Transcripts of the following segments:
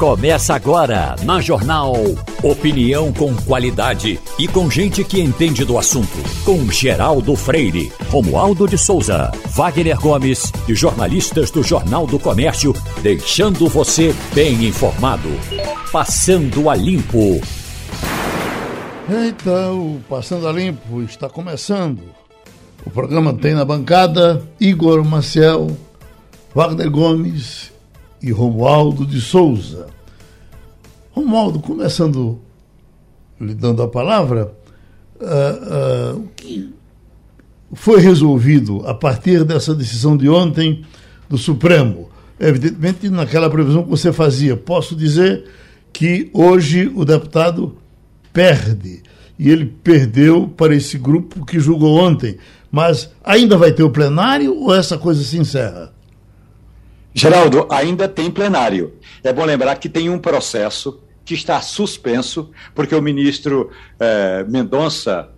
Começa agora na Jornal. Opinião com qualidade e com gente que entende do assunto. Com Geraldo Freire, Romualdo de Souza, Wagner Gomes e jornalistas do Jornal do Comércio, deixando você bem informado. Passando a Limpo. Então, Passando a Limpo está começando. O programa tem na bancada Igor Maciel, Wagner Gomes e Romualdo de Souza. Romualdo, começando lhe dando a palavra, uh, uh, o que foi resolvido a partir dessa decisão de ontem do Supremo? Evidentemente, naquela previsão que você fazia, posso dizer que hoje o deputado perde. E ele perdeu para esse grupo que julgou ontem. Mas ainda vai ter o plenário ou essa coisa se encerra? Geraldo, ainda tem plenário. É bom lembrar que tem um processo que está suspenso, porque o ministro eh, Mendonça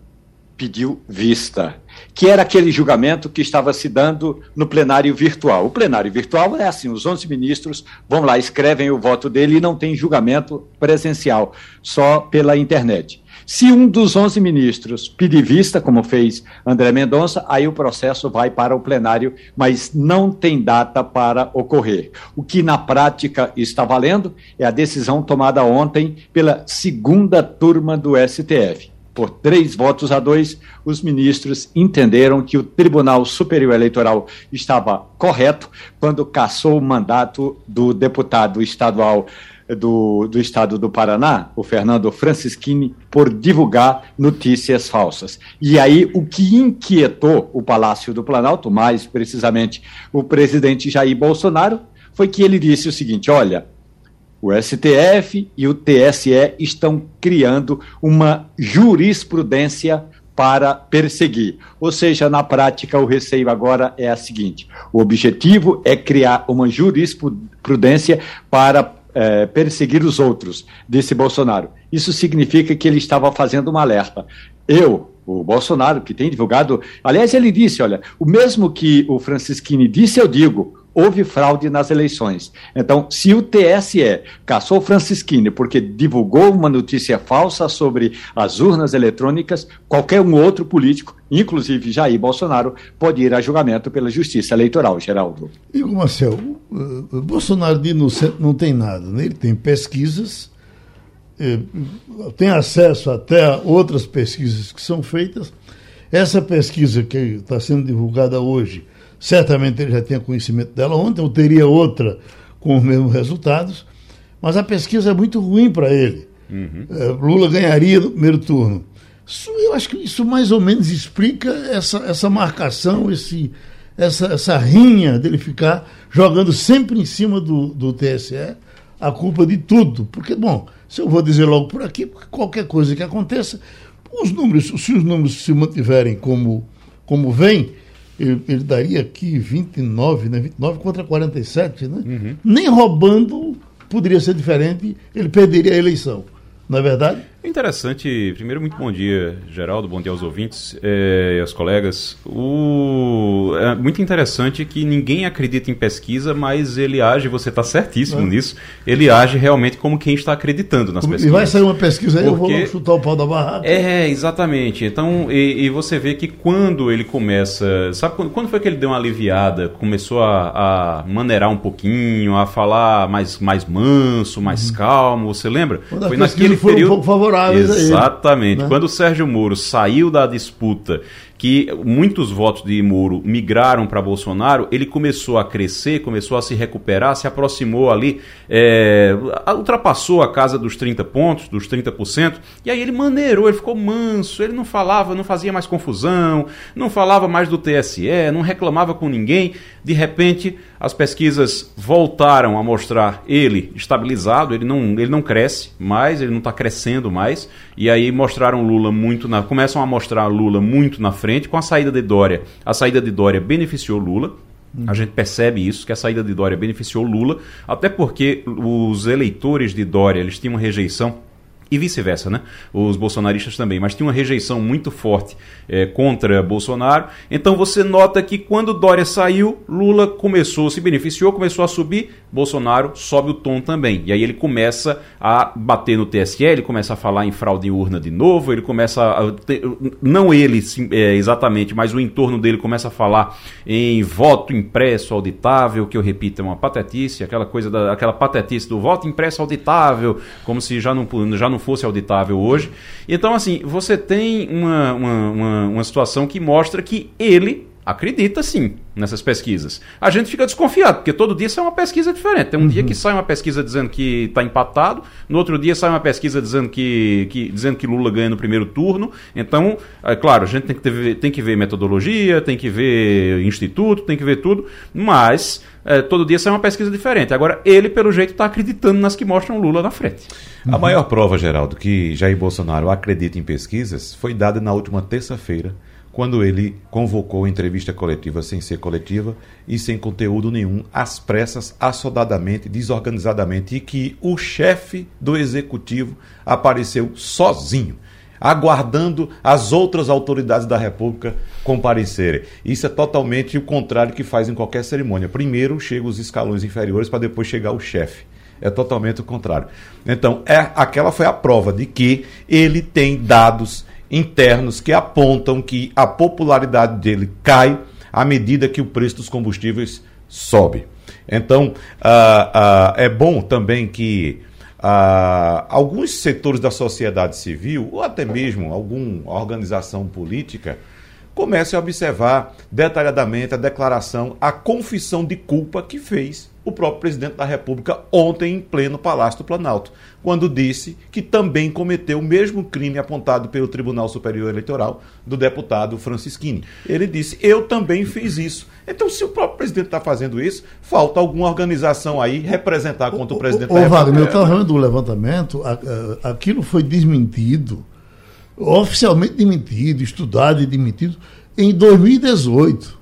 pediu vista, que era aquele julgamento que estava se dando no plenário virtual. O plenário virtual é assim: os 11 ministros vão lá, escrevem o voto dele e não tem julgamento presencial, só pela internet. Se um dos 11 ministros pedir vista, como fez André Mendonça, aí o processo vai para o plenário, mas não tem data para ocorrer. O que na prática está valendo é a decisão tomada ontem pela segunda turma do STF. Por três votos a dois, os ministros entenderam que o Tribunal Superior Eleitoral estava correto quando cassou o mandato do deputado estadual do, do estado do Paraná, o Fernando Francischini, por divulgar notícias falsas. E aí, o que inquietou o Palácio do Planalto, mais precisamente o presidente Jair Bolsonaro, foi que ele disse o seguinte: olha, o STF e o TSE estão criando uma jurisprudência para perseguir. Ou seja, na prática, o receio agora é a seguinte: o objetivo é criar uma jurisprudência para é, perseguir os outros, disse Bolsonaro. Isso significa que ele estava fazendo um alerta. Eu, o Bolsonaro, que tem divulgado. Aliás, ele disse: olha, o mesmo que o Francisquini disse, eu digo. Houve fraude nas eleições. Então, se o TSE caçou Francisquini porque divulgou uma notícia falsa sobre as urnas eletrônicas, qualquer um outro político, inclusive Jair Bolsonaro, pode ir a julgamento pela Justiça Eleitoral, Geraldo. Igor Marcel, o Bolsonaro de inocente não tem nada, né? ele tem pesquisas, é, tem acesso até a outras pesquisas que são feitas. Essa pesquisa que está sendo divulgada hoje, certamente ele já tinha conhecimento dela ontem, ou teria outra com os mesmos resultados, mas a pesquisa é muito ruim para ele. Uhum. É, Lula ganharia no primeiro turno. Isso, eu acho que isso mais ou menos explica essa, essa marcação, esse, essa, essa rinha dele ficar jogando sempre em cima do, do TSE a culpa de tudo. Porque, bom, se eu vou dizer logo por aqui, porque qualquer coisa que aconteça, os números, se os números se mantiverem como, como vem, ele, ele daria aqui 29, né? 29 contra 47, né? Uhum. Nem roubando poderia ser diferente, ele perderia a eleição. Não é verdade? Interessante. Primeiro, muito bom dia, Geraldo. Bom dia aos ouvintes eh, e aos colegas. O... É muito interessante que ninguém acredita em pesquisa, mas ele age, você está certíssimo é. nisso, ele age realmente como quem está acreditando nas pesquisas. E vai sair uma pesquisa aí, Porque... eu vou chutar o pau da barraca. É, exatamente. Então, e, e, você vê que quando ele começa. Sabe quando, quando foi que ele deu uma aliviada? Começou a, a maneirar um pouquinho, a falar mais, mais manso, mais uhum. calmo, você lembra? Quando foi naquele período. Um favoráveis Exatamente. ele. Né? Quando o Sérgio Moro saiu da disputa que muitos votos de Moro migraram para Bolsonaro, ele começou a crescer, começou a se recuperar, se aproximou ali, é, ultrapassou a casa dos 30 pontos, dos 30%, e aí ele maneirou, ele ficou manso, ele não falava, não fazia mais confusão, não falava mais do TSE, não reclamava com ninguém. De repente, as pesquisas voltaram a mostrar ele estabilizado, ele não, ele não cresce mais, ele não está crescendo mais, e aí mostraram Lula muito na. começam a mostrar Lula muito na frente com a saída de Dória. A saída de Dória beneficiou Lula. A gente percebe isso, que a saída de Dória beneficiou Lula, até porque os eleitores de Dória eles tinham uma rejeição e vice-versa, né? Os bolsonaristas também, mas tinha uma rejeição muito forte é, contra Bolsonaro. Então você nota que quando Dória saiu, Lula começou, se beneficiou, começou a subir, Bolsonaro sobe o tom também. E aí ele começa a bater no TSE, ele começa a falar em fraude em urna de novo, ele começa a. Não ele é, exatamente, mas o entorno dele começa a falar em voto impresso auditável, que eu repito, é uma patetice, aquela coisa da, aquela patetice do voto impresso auditável, como se já não, já não fosse auditável hoje. Então, assim, você tem uma, uma, uma, uma situação que mostra que ele acredita sim nessas pesquisas. A gente fica desconfiado, porque todo dia sai uma pesquisa diferente. Tem um uhum. dia que sai uma pesquisa dizendo que está empatado, no outro dia sai uma pesquisa dizendo que, que, dizendo que Lula ganha no primeiro turno. Então, é claro, a gente tem que, ter, tem que ver metodologia, tem que ver instituto, tem que ver tudo, mas é, todo dia sai uma pesquisa diferente. Agora, ele, pelo jeito, está acreditando nas que mostram Lula na frente. A maior prova, Geraldo, que Jair Bolsonaro acredita em pesquisas foi dada na última terça-feira quando ele convocou entrevista coletiva sem ser coletiva e sem conteúdo nenhum, às pressas, assodadamente, desorganizadamente, e que o chefe do executivo apareceu sozinho, aguardando as outras autoridades da República comparecerem. Isso é totalmente o contrário que faz em qualquer cerimônia. Primeiro chegam os escalões inferiores para depois chegar o chefe é totalmente o contrário. Então, é, aquela foi a prova de que ele tem dados internos que apontam que a popularidade dele cai à medida que o preço dos combustíveis sobe. Então, uh, uh, é bom também que uh, alguns setores da sociedade civil, ou até mesmo alguma organização política, comecem a observar detalhadamente a declaração, a confissão de culpa que fez o próprio presidente da República ontem em pleno Palácio do Planalto, quando disse que também cometeu o mesmo crime apontado pelo Tribunal Superior Eleitoral do deputado Francisquini. Ele disse: Eu também fiz isso. Então, se o próprio presidente está fazendo isso, falta alguma organização aí representar contra o, o presidente o, da República. Wagner, eu estava falando do levantamento, aquilo foi desmentido, oficialmente desmentido, estudado e demitido, em 2018.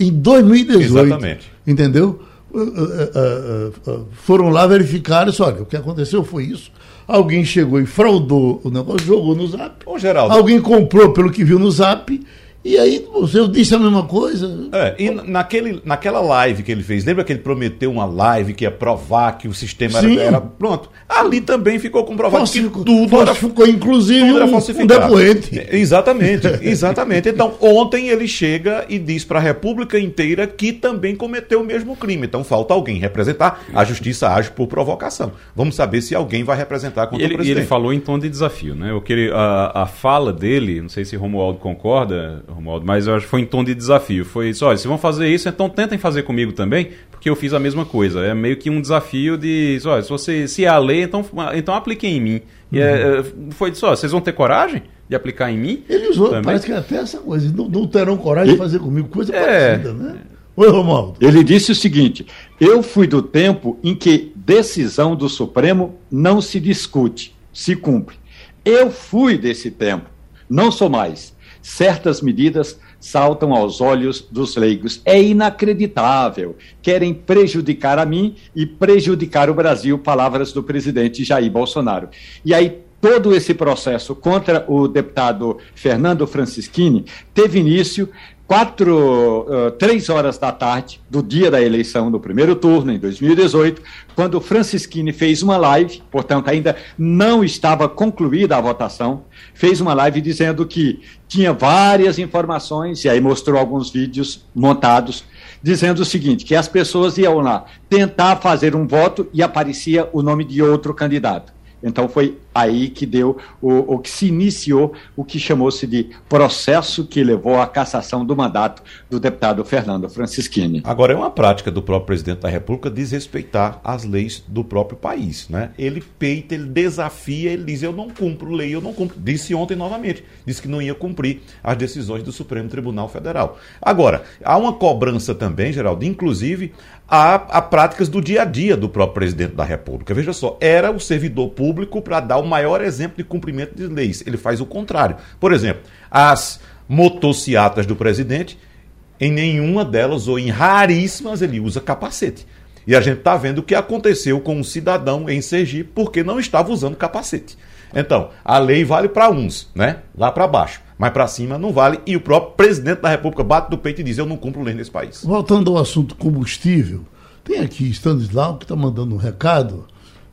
Em 2018. Exatamente. Entendeu? Uh, uh, uh, foram lá verificar, disse, olha, o que aconteceu foi isso. Alguém chegou e fraudou o negócio, jogou no zap. Ô, Geraldo. Alguém comprou pelo que viu no zap e aí você disse a mesma coisa. É, e naquele, naquela live que ele fez, lembra que ele prometeu uma live que ia provar que o sistema era, era, pronto? Ali também ficou comprovado falsificou, que tudo falsificou, era, inclusive tudo um, um depoente. Exatamente, exatamente. Então, ontem ele chega e diz para a República inteira que também cometeu o mesmo crime. Então, falta alguém representar. A justiça age por provocação. Vamos saber se alguém vai representar contra ele, o presidente. E ele falou em tom de desafio, né? O que ele, a, a fala dele, não sei se Romualdo concorda, Romualdo, mas eu acho que foi em tom de desafio. Foi isso, olha, se vão fazer isso, então tentem fazer comigo também, porque eu fiz a mesma coisa. É meio que um desafio de, olha, se você se é a lei, então, então apliquem em mim. E é, uhum. é, foi disso, ó, vocês vão ter coragem de aplicar em mim? Ele usou, também? parece que até essa coisa, não, não terão coragem de fazer comigo, coisa é, parecida, né? Oi, Romualdo. Ele disse o seguinte: eu fui do tempo em que decisão do Supremo não se discute, se cumpre. Eu fui desse tempo, não sou mais certas medidas saltam aos olhos dos leigos. É inacreditável. Querem prejudicar a mim e prejudicar o Brasil, palavras do presidente Jair Bolsonaro. E aí todo esse processo contra o deputado Fernando Francischini teve início quatro, uh, três horas da tarde do dia da eleição do primeiro turno, em 2018, quando Francisquini fez uma live, portanto, ainda não estava concluída a votação, fez uma live dizendo que tinha várias informações, e aí mostrou alguns vídeos montados, dizendo o seguinte: que as pessoas iam lá tentar fazer um voto e aparecia o nome de outro candidato. Então foi aí que deu o, o que se iniciou o que chamou-se de processo que levou à cassação do mandato do deputado Fernando Francischini. Agora é uma prática do próprio presidente da República desrespeitar as leis do próprio país, né? Ele peita, ele desafia, ele diz eu não cumpro lei, eu não cumpro. Disse ontem novamente, disse que não ia cumprir as decisões do Supremo Tribunal Federal. Agora, há uma cobrança também, Geraldo, inclusive a, a práticas do dia a dia do próprio presidente da República. Veja só, era o servidor público para dar o maior exemplo de cumprimento de leis. Ele faz o contrário. Por exemplo, as motociatas do presidente, em nenhuma delas, ou em raríssimas, ele usa capacete. E a gente está vendo o que aconteceu com um cidadão em Sergipe porque não estava usando capacete. Então, a lei vale para uns, né? Lá para baixo. Mas para cima não vale. E o próprio presidente da República bate do peito e diz: Eu não cumpro lei nesse país. Voltando ao assunto combustível, tem aqui Stanislau que está mandando um recado.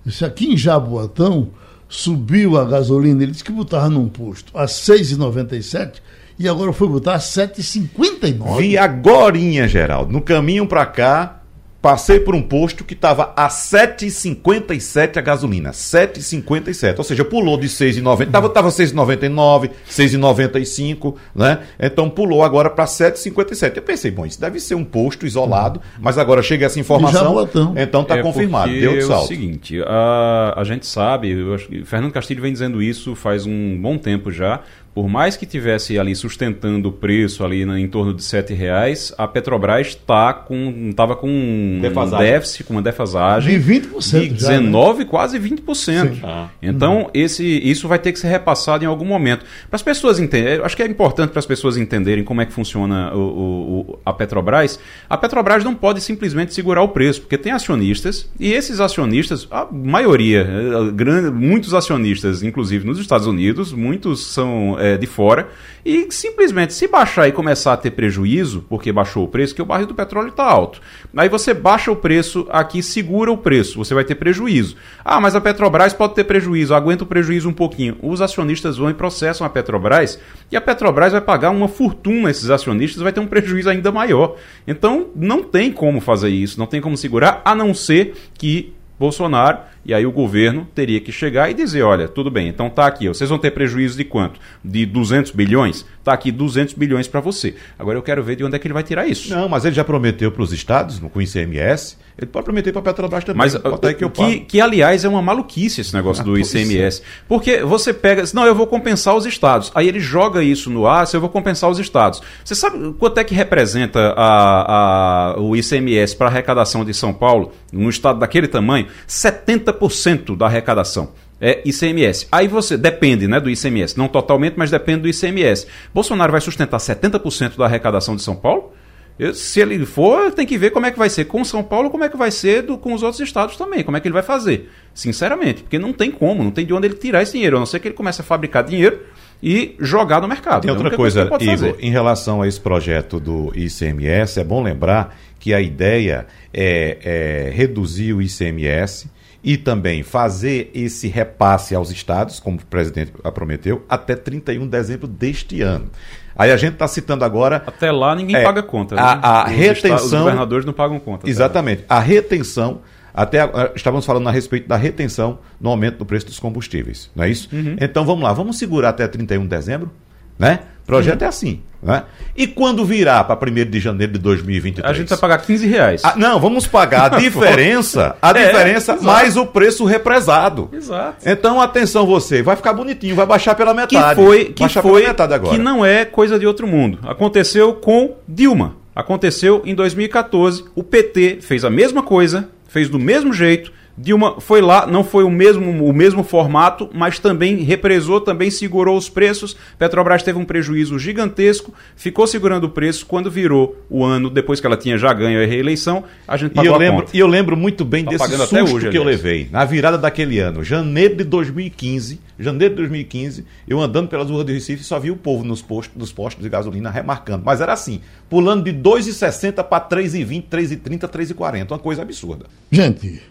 Disse aqui em Jaboatão subiu a gasolina, ele disse que botava num posto a 6,97 e agora foi botar a 7,59. Vi agorinha, Geraldo. No caminho para cá, passei por um posto que estava a 7,57 a gasolina. 7,57. Ou seja, pulou de 6,90. Tava, tava 6,99, 6,95, né? Então pulou agora para 7,57. Eu pensei, bom, isso deve ser um posto isolado, mas agora chega essa informação. Então está é confirmado. Deu de salto. É o seguinte, a, a gente sabe, eu acho que Fernando Castilho vem dizendo isso faz um bom tempo já por mais que tivesse ali sustentando o preço ali na, em torno de R$ reais, a Petrobras tá com estava com um defasagem. déficit, com uma defasagem de 20%, de 19, já, né? quase 20%. Ah. Então, uhum. esse isso vai ter que ser repassado em algum momento. Para as pessoas entenderem, acho que é importante para as pessoas entenderem como é que funciona o, o, a Petrobras. A Petrobras não pode simplesmente segurar o preço, porque tem acionistas e esses acionistas, a maioria, eh, grande, muitos acionistas, inclusive nos Estados Unidos, muitos são é, de fora, e simplesmente se baixar e começar a ter prejuízo, porque baixou o preço, que o barril do petróleo está alto. Aí você baixa o preço aqui, segura o preço, você vai ter prejuízo. Ah, mas a Petrobras pode ter prejuízo, aguenta o prejuízo um pouquinho. Os acionistas vão e processam a Petrobras, e a Petrobras vai pagar uma fortuna esses acionistas, vai ter um prejuízo ainda maior. Então não tem como fazer isso, não tem como segurar, a não ser que Bolsonaro, e aí o governo teria que chegar e dizer, olha, tudo bem, então tá aqui, vocês vão ter prejuízo de quanto? De 200 bilhões? Tá aqui 200 bilhões para você. Agora eu quero ver de onde é que ele vai tirar isso. Não, mas ele já prometeu para os estados, com o ICMS, ele pode prometer para a Petrobras também. Mas que, que, que, aliás, é uma maluquice esse negócio ah, do ICMS. Porque você pega, não, eu vou compensar os estados. Aí ele joga isso no ar, se eu vou compensar os estados. Você sabe quanto é que representa a, a, o ICMS para a arrecadação de São Paulo, num estado daquele tamanho? 70% da arrecadação é ICMS. Aí você depende, né, do ICMS, não totalmente, mas depende do ICMS. Bolsonaro vai sustentar 70% da arrecadação de São Paulo? Eu, se ele for, tem que ver como é que vai ser com São Paulo, como é que vai ser do, com os outros estados também, como é que ele vai fazer, sinceramente, porque não tem como, não tem de onde ele tirar esse dinheiro, a não ser que ele comece a fabricar dinheiro e jogar no mercado. Tem outra coisa, coisa Igor, em relação a esse projeto do ICMS, é bom lembrar que a ideia é, é reduzir o ICMS e também fazer esse repasse aos estados, como o presidente prometeu, até 31 de dezembro deste ano. Aí a gente está citando agora. Até lá ninguém é, paga conta. Né? A, a retenção. Os governadores não pagam conta. Exatamente. A retenção. Até estávamos falando a respeito da retenção no aumento do preço dos combustíveis, não é isso? Uhum. Então vamos lá, vamos segurar até 31 de dezembro, né? O projeto uhum. é assim. Né? E quando virar para 1 de janeiro de 2023? A gente vai pagar 15 reais. Ah, não, vamos pagar a diferença, a é, diferença é, mais o preço represado. Exato. Então, atenção você, vai ficar bonitinho, vai baixar pela metade. Que foi, que foi, que não é coisa de outro mundo. Aconteceu com Dilma. Aconteceu em 2014. O PT fez a mesma coisa, fez do mesmo jeito Dilma foi lá, não foi o mesmo, o mesmo formato, mas também represou, também segurou os preços. Petrobras teve um prejuízo gigantesco, ficou segurando o preço. Quando virou o ano, depois que ela tinha já ganho a reeleição, a gente pagou e eu lembro, E eu lembro muito bem tá desse susto hoje, que eu levei. Na virada daquele ano, janeiro de 2015, janeiro de 2015, eu andando pelas ruas de Recife só vi o povo nos postos, nos postos de gasolina remarcando. Mas era assim, pulando de 2,60 para 3,20, 3,30, 3,40. Uma coisa absurda. Gente,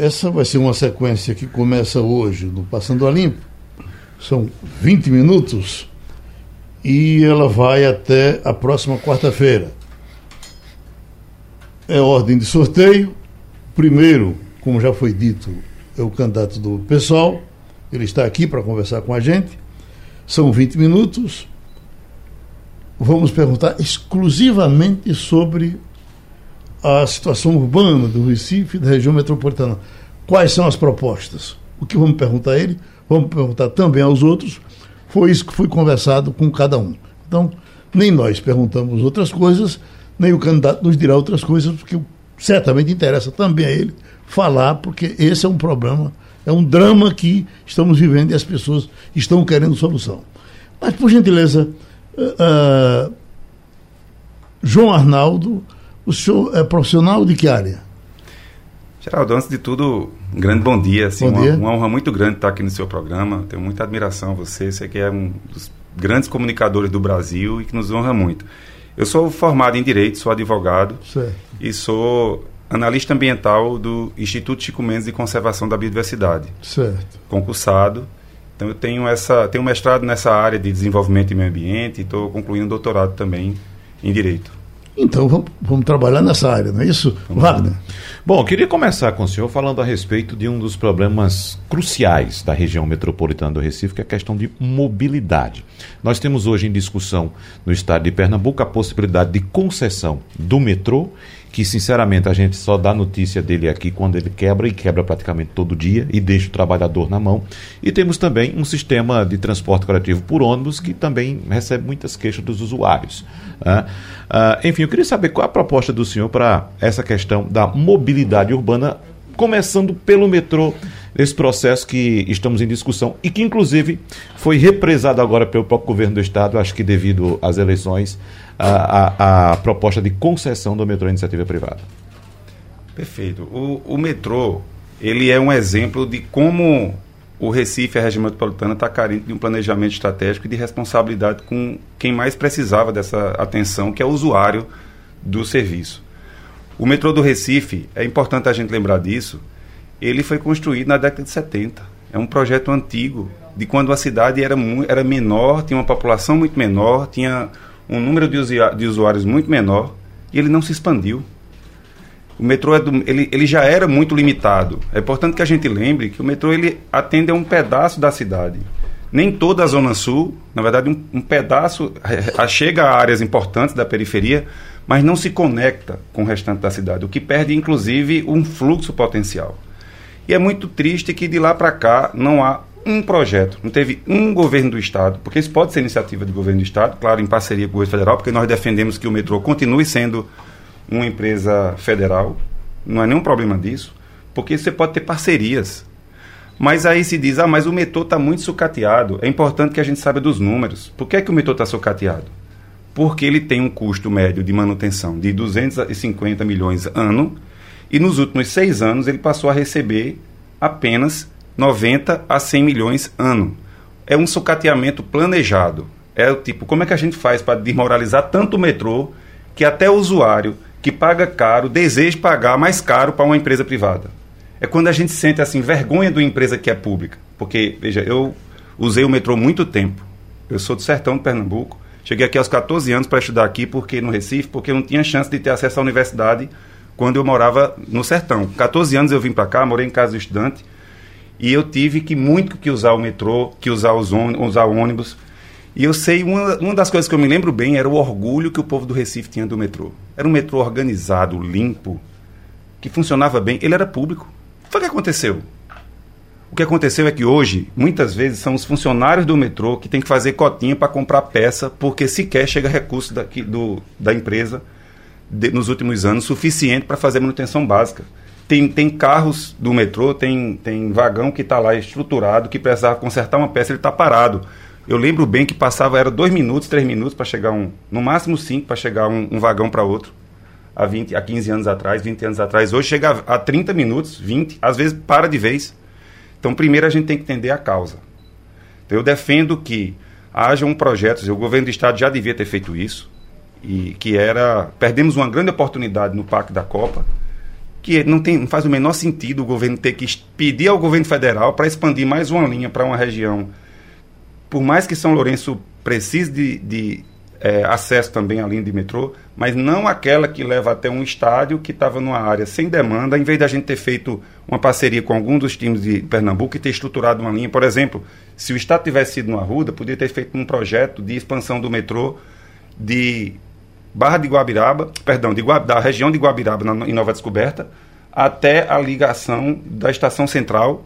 essa vai ser uma sequência que começa hoje no Passando a Limpo. São 20 minutos e ela vai até a próxima quarta-feira. É ordem de sorteio. Primeiro, como já foi dito, é o candidato do pessoal. Ele está aqui para conversar com a gente. São 20 minutos. Vamos perguntar exclusivamente sobre a situação urbana do Recife da região metropolitana. Quais são as propostas? O que vamos perguntar a ele, vamos perguntar também aos outros. Foi isso que foi conversado com cada um. Então, nem nós perguntamos outras coisas, nem o candidato nos dirá outras coisas, porque certamente interessa também a ele falar, porque esse é um problema, é um drama que estamos vivendo e as pessoas estão querendo solução. Mas, por gentileza, uh, João Arnaldo o senhor é profissional de que área? Geraldo, antes de tudo, um grande bom dia. Assim, bom dia. Uma, uma, honra muito grande estar aqui no seu programa. Tenho muita admiração a você. Você que é um dos grandes comunicadores do Brasil e que nos honra muito. Eu sou formado em Direito, sou advogado certo. e sou analista ambiental do Instituto Chico Mendes de Conservação da Biodiversidade. Certo. Concursado. Então eu tenho essa, tenho mestrado nessa área de desenvolvimento e meio ambiente e estou concluindo um doutorado também em Direito. Então vamos, vamos, trabalhar nessa área, não é isso, vamos Wagner? Bom, queria começar com o senhor falando a respeito de um dos problemas cruciais da região metropolitana do Recife, que é a questão de mobilidade. Nós temos hoje em discussão no estado de Pernambuco a possibilidade de concessão do metrô que sinceramente a gente só dá notícia dele aqui quando ele quebra e quebra praticamente todo dia e deixa o trabalhador na mão. E temos também um sistema de transporte coletivo por ônibus que também recebe muitas queixas dos usuários. Uh, uh, enfim, eu queria saber qual a proposta do senhor para essa questão da mobilidade urbana, começando pelo metrô, esse processo que estamos em discussão e que inclusive foi represado agora pelo próprio governo do estado, acho que devido às eleições a, a, a proposta de concessão do metrô à iniciativa privada. Perfeito. O, o metrô ele é um exemplo de como o Recife, a região metropolitana, está carente de um planejamento estratégico e de responsabilidade com quem mais precisava dessa atenção, que é o usuário do serviço. O metrô do Recife, é importante a gente lembrar disso, ele foi construído na década de 70. É um projeto antigo, de quando a cidade era, era menor, tinha uma população muito menor, tinha um número de, de usuários muito menor e ele não se expandiu. O metrô é do, ele, ele já era muito limitado. É importante que a gente lembre que o metrô ele atende a um pedaço da cidade. Nem toda a Zona Sul, na verdade, um, um pedaço a, chega a áreas importantes da periferia, mas não se conecta com o restante da cidade, o que perde, inclusive, um fluxo potencial. E é muito triste que de lá para cá não há um projeto, não teve um governo do Estado, porque isso pode ser iniciativa do governo do Estado, claro, em parceria com o governo federal, porque nós defendemos que o metrô continue sendo uma empresa federal, não é nenhum problema disso, porque você pode ter parcerias. Mas aí se diz, ah, mas o metrô está muito sucateado. É importante que a gente saiba dos números. Por que, é que o metrô está sucateado? Porque ele tem um custo médio de manutenção de 250 milhões ano, e nos últimos seis anos ele passou a receber apenas 90 a 100 milhões ano. É um sucateamento planejado. É o tipo, como é que a gente faz para desmoralizar tanto o metrô que até o usuário que paga caro deseja pagar mais caro para uma empresa privada? É quando a gente sente assim vergonha de uma empresa que é pública. Porque, veja, eu usei o metrô muito tempo. Eu sou do sertão de Pernambuco. Cheguei aqui aos 14 anos para estudar aqui porque no Recife, porque não tinha chance de ter acesso à universidade quando eu morava no sertão. 14 anos eu vim para cá, morei em casa estudante e eu tive que muito que usar o metrô, que usar, os usar o ônibus. E eu sei, uma, uma das coisas que eu me lembro bem era o orgulho que o povo do Recife tinha do metrô. Era um metrô organizado, limpo, que funcionava bem. Ele era público. Foi o que aconteceu. O que aconteceu é que hoje, muitas vezes, são os funcionários do metrô que têm que fazer cotinha para comprar peça, porque sequer chega recurso daqui, do, da empresa de, nos últimos anos suficiente para fazer manutenção básica. Tem, tem carros do metrô, tem, tem vagão que está lá estruturado, que precisava consertar uma peça, ele está parado. Eu lembro bem que passava, era dois minutos, três minutos para chegar um, no máximo cinco para chegar um, um vagão para outro. Há, 20, há 15 anos atrás, 20 anos atrás. Hoje chega a, a 30 minutos, 20, às vezes para de vez. Então, primeiro a gente tem que entender a causa. Então, eu defendo que haja um projeto, o governo do estado já devia ter feito isso, e que era perdemos uma grande oportunidade no Parque da Copa que não, tem, não faz o menor sentido o governo ter que pedir ao governo federal para expandir mais uma linha para uma região. Por mais que São Lourenço precise de, de é, acesso também à linha de metrô, mas não aquela que leva até um estádio que estava numa área sem demanda, em vez da gente ter feito uma parceria com algum dos times de Pernambuco e ter estruturado uma linha. Por exemplo, se o estado tivesse sido no Arruda, podia ter feito um projeto de expansão do metrô de Barra de Guabiraba, perdão, de da região de Guabiraba, na, em Nova Descoberta, até a ligação da estação central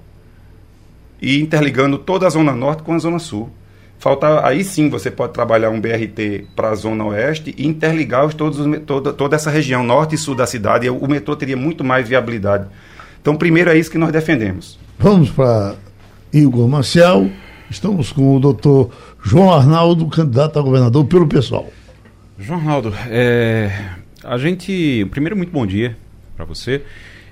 e interligando toda a Zona Norte com a Zona Sul. Falta, aí sim você pode trabalhar um BRT para a Zona Oeste e interligar os, todos os, toda, toda essa região norte e sul da cidade. E o metrô teria muito mais viabilidade. Então, primeiro é isso que nós defendemos. Vamos para Igor Marcial. Estamos com o doutor João Arnaldo, candidato a governador pelo pessoal. João Ronaldo, é, a gente. Primeiro, muito bom dia para você.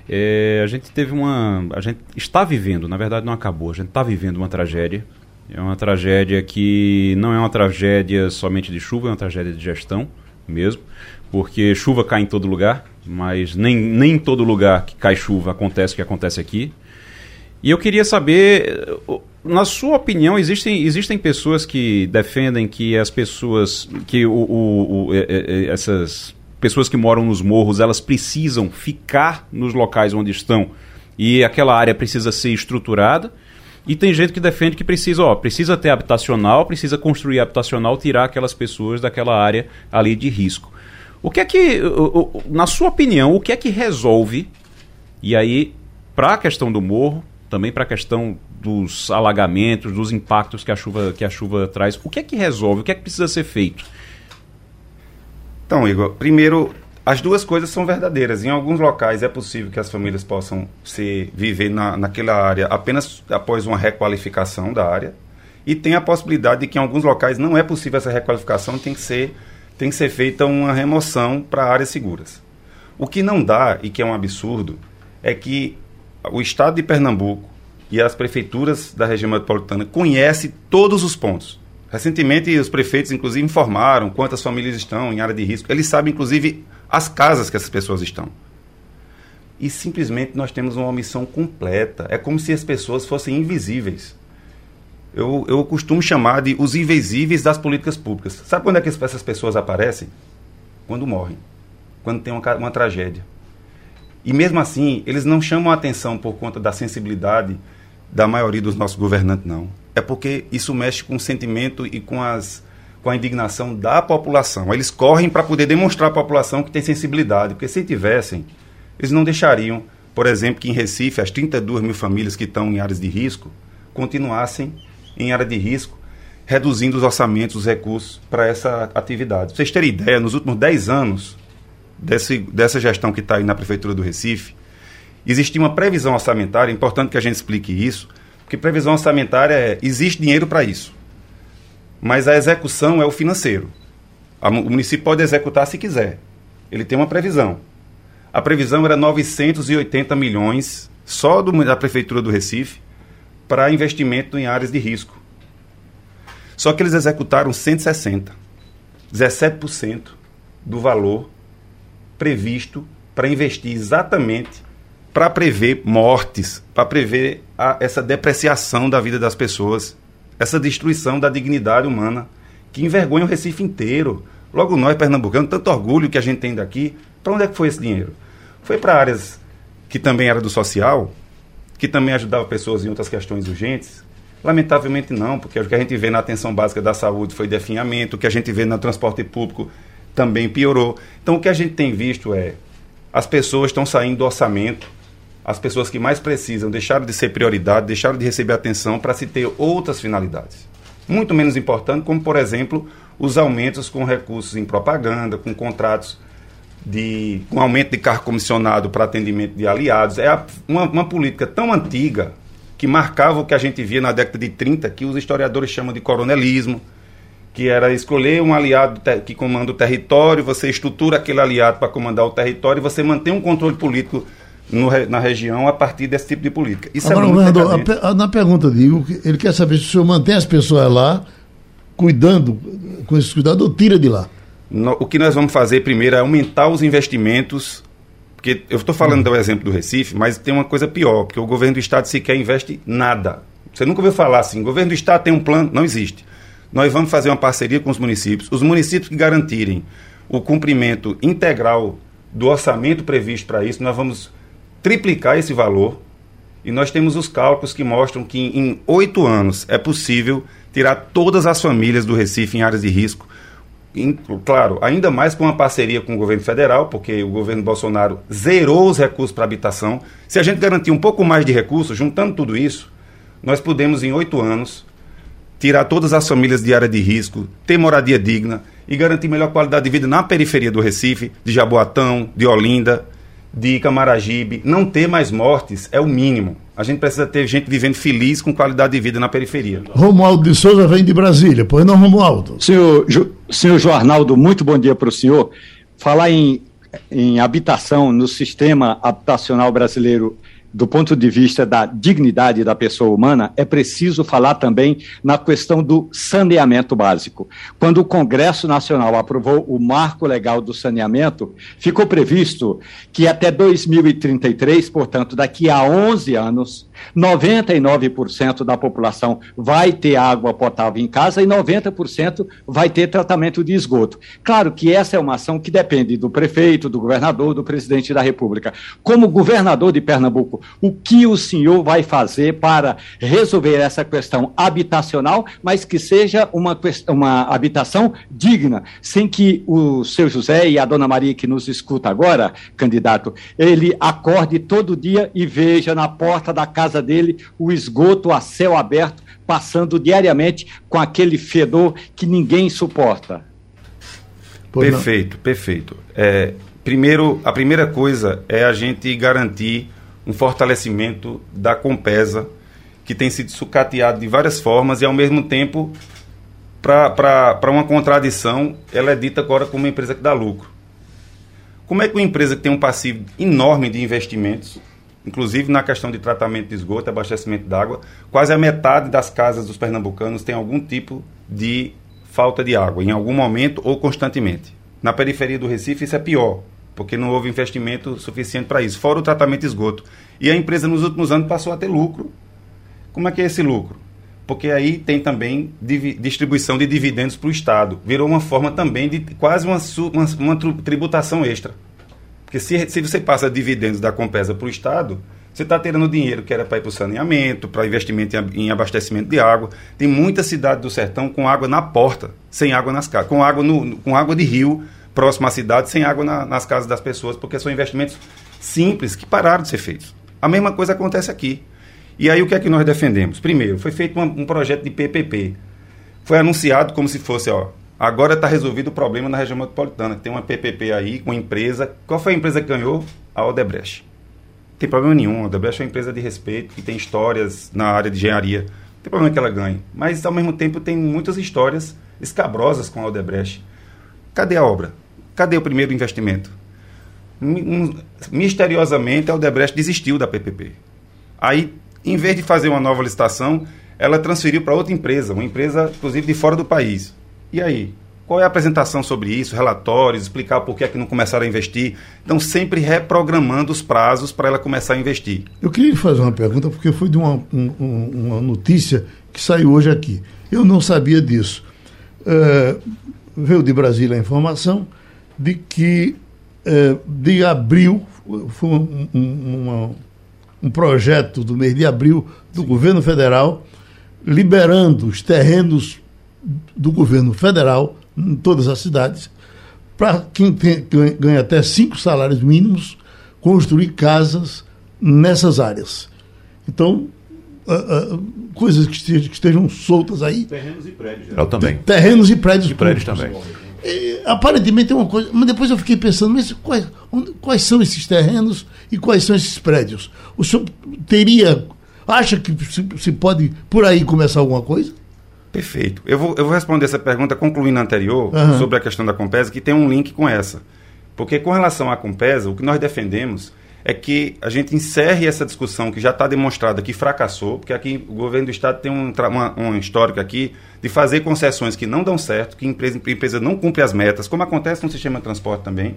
É, a gente teve uma. A gente está vivendo, na verdade não acabou, a gente está vivendo uma tragédia. É uma tragédia que não é uma tragédia somente de chuva, é uma tragédia de gestão mesmo, porque chuva cai em todo lugar, mas nem, nem em todo lugar que cai chuva acontece o que acontece aqui. E eu queria saber, na sua opinião, existem, existem pessoas que defendem que as pessoas, que o, o, o, essas pessoas que moram nos morros, elas precisam ficar nos locais onde estão e aquela área precisa ser estruturada. E tem gente que defende que precisa, ó, precisa ter habitacional, precisa construir habitacional, tirar aquelas pessoas daquela área ali de risco. O que é que, na sua opinião, o que é que resolve? E aí, para a questão do morro, também para a questão dos alagamentos, dos impactos que a chuva que a chuva traz, o que é que resolve? O que é que precisa ser feito? Então, Igor, primeiro as duas coisas são verdadeiras. Em alguns locais é possível que as famílias possam se viver na, naquela área apenas após uma requalificação da área. E tem a possibilidade de que em alguns locais não é possível essa requalificação, tem que ser, tem que ser feita uma remoção para áreas seguras. O que não dá, e que é um absurdo, é que o Estado de Pernambuco e as prefeituras da região metropolitana conhecem todos os pontos. Recentemente, os prefeitos, inclusive, informaram quantas famílias estão em área de risco. Eles sabem, inclusive, as casas que essas pessoas estão. E simplesmente nós temos uma omissão completa. É como se as pessoas fossem invisíveis. Eu, eu costumo chamar de os invisíveis das políticas públicas. Sabe quando é que essas pessoas aparecem? Quando morrem. Quando tem uma, uma tragédia. E mesmo assim, eles não chamam a atenção por conta da sensibilidade da maioria dos nossos governantes, não. É porque isso mexe com o sentimento e com as com a indignação da população. Eles correm para poder demonstrar à população que tem sensibilidade, porque se tivessem, eles não deixariam, por exemplo, que em Recife as 32 mil famílias que estão em áreas de risco continuassem em área de risco, reduzindo os orçamentos, os recursos para essa atividade. Pra vocês terem ideia, nos últimos 10 anos desse, dessa gestão que está aí na Prefeitura do Recife, existia uma previsão orçamentária, é importante que a gente explique isso, porque previsão orçamentária é, existe dinheiro para isso mas a execução é o financeiro. O município pode executar se quiser. Ele tem uma previsão. A previsão era 980 milhões só do, da Prefeitura do Recife para investimento em áreas de risco. Só que eles executaram 160, 17% do valor previsto para investir exatamente para prever mortes, para prever a, essa depreciação da vida das pessoas essa destruição da dignidade humana que envergonha o Recife inteiro. Logo nós, pernambucanos, tanto orgulho que a gente tem daqui, para onde é que foi esse dinheiro? Foi para áreas que também era do social, que também ajudava pessoas em outras questões urgentes? Lamentavelmente não, porque o que a gente vê na atenção básica da saúde foi definhamento, o que a gente vê no transporte público também piorou. Então o que a gente tem visto é as pessoas estão saindo do orçamento as pessoas que mais precisam deixaram de ser prioridade, deixaram de receber atenção para se ter outras finalidades. Muito menos importante, como, por exemplo, os aumentos com recursos em propaganda, com contratos de com aumento de carro comissionado para atendimento de aliados. É uma, uma política tão antiga que marcava o que a gente via na década de 30, que os historiadores chamam de coronelismo, que era escolher um aliado que comanda o território, você estrutura aquele aliado para comandar o território e você mantém um controle político no, na região a partir desse tipo de política. Isso é Agora, é governador, a, na pergunta digo, ele quer saber se o senhor mantém as pessoas lá, cuidando, com esse cuidado, ou tira de lá? No, o que nós vamos fazer primeiro é aumentar os investimentos, porque eu estou falando hum. do exemplo do Recife, mas tem uma coisa pior, porque o governo do estado sequer investe nada. Você nunca ouviu falar assim, o governo do estado tem um plano, não existe. Nós vamos fazer uma parceria com os municípios, os municípios que garantirem o cumprimento integral do orçamento previsto para isso, nós vamos triplicar esse valor. E nós temos os cálculos que mostram que em oito anos é possível tirar todas as famílias do Recife em áreas de risco. Em, claro, ainda mais com uma parceria com o governo federal, porque o governo Bolsonaro zerou os recursos para habitação. Se a gente garantir um pouco mais de recursos, juntando tudo isso, nós podemos, em oito anos, tirar todas as famílias de área de risco, ter moradia digna e garantir melhor qualidade de vida na periferia do Recife, de Jaboatão, de Olinda, de Camaragibe, não ter mais mortes é o mínimo. A gente precisa ter gente vivendo feliz com qualidade de vida na periferia. Romualdo de Souza vem de Brasília, pois não, Romualdo? Senhor, senhor Joarnaldo, muito bom dia para o senhor. Falar em em habitação no sistema habitacional brasileiro do ponto de vista da dignidade da pessoa humana, é preciso falar também na questão do saneamento básico. Quando o Congresso Nacional aprovou o marco legal do saneamento, ficou previsto que até 2033, portanto, daqui a 11 anos, 99% da população vai ter água potável em casa e 90% vai ter tratamento de esgoto. Claro que essa é uma ação que depende do prefeito, do governador, do presidente da República. Como governador de Pernambuco, o que o senhor vai fazer para resolver essa questão habitacional, mas que seja uma, uma habitação digna, sem que o seu José e a dona Maria que nos escuta agora, candidato, ele acorde todo dia e veja na porta da casa dele o esgoto a céu aberto, passando diariamente com aquele fedor que ninguém suporta. perfeito, perfeito. É, primeiro, a primeira coisa é a gente garantir um fortalecimento da Compesa, que tem sido sucateado de várias formas e, ao mesmo tempo, para uma contradição, ela é dita agora como uma empresa que dá lucro. Como é que uma empresa que tem um passivo enorme de investimentos, inclusive na questão de tratamento de esgoto, abastecimento d'água, quase a metade das casas dos pernambucanos tem algum tipo de falta de água, em algum momento ou constantemente. Na periferia do Recife, isso é pior porque não houve investimento suficiente para isso, fora o tratamento de esgoto. E a empresa nos últimos anos passou a ter lucro. Como é que é esse lucro? Porque aí tem também distribuição de dividendos para o Estado. Virou uma forma também de quase uma, uma, uma tributação extra. Porque se, se você passa dividendos da Compesa para o Estado, você está tirando dinheiro que era para ir para o saneamento, para investimento em, em, abastecimento de água. Tem muita cidade do sertão com água na porta, sem água nas casas, com água, no, com água de rio próximo à cidade, sem água na, nas casas das pessoas, porque são investimentos simples que pararam de ser feitos. A mesma coisa acontece aqui. E aí o que é que nós defendemos? Primeiro, foi feito uma, um projeto de PPP. Foi anunciado como se fosse, ó, agora está resolvido o problema na região metropolitana. Tem uma PPP aí com empresa. Qual foi a empresa que ganhou? A Odebrecht. Não tem problema nenhum. A Odebrecht é uma empresa de respeito, que tem histórias na área de engenharia. Não tem problema que ela ganhe. Mas, ao mesmo tempo, tem muitas histórias escabrosas com a Odebrecht. Cadê a obra? Cadê o primeiro investimento? Misteriosamente, a Odebrecht desistiu da PPP. Aí, em vez de fazer uma nova licitação, ela transferiu para outra empresa, uma empresa, inclusive, de fora do país. E aí? Qual é a apresentação sobre isso, relatórios, explicar por que é que não começaram a investir? Então, sempre reprogramando os prazos para ela começar a investir. Eu queria lhe fazer uma pergunta, porque foi de uma, um, uma notícia que saiu hoje aqui. Eu não sabia disso. É, veio de Brasília a informação de que eh, de abril, foi um, um, um, projeto do mês de abril do Sim. governo federal, liberando os terrenos do governo federal em todas as cidades, para quem tem, ganha até cinco salários mínimos, construir casas nessas áreas. Então, uh, uh, coisas que estejam, que estejam, soltas aí. Terrenos e prédios. Eu também. Terrenos e prédios. E prédios também. É, aparentemente é uma coisa, mas depois eu fiquei pensando, mas quais, quais são esses terrenos e quais são esses prédios? O senhor teria, acha que se, se pode por aí começar alguma coisa? Perfeito. Eu vou, eu vou responder essa pergunta concluindo a anterior, uhum. sobre a questão da Compesa, que tem um link com essa. Porque com relação à Compesa, o que nós defendemos é que a gente encerre essa discussão que já está demonstrada que fracassou, porque aqui o governo do Estado tem um, uma, um histórico aqui de fazer concessões que não dão certo, que a empresa, a empresa não cumpre as metas, como acontece no sistema de transporte também,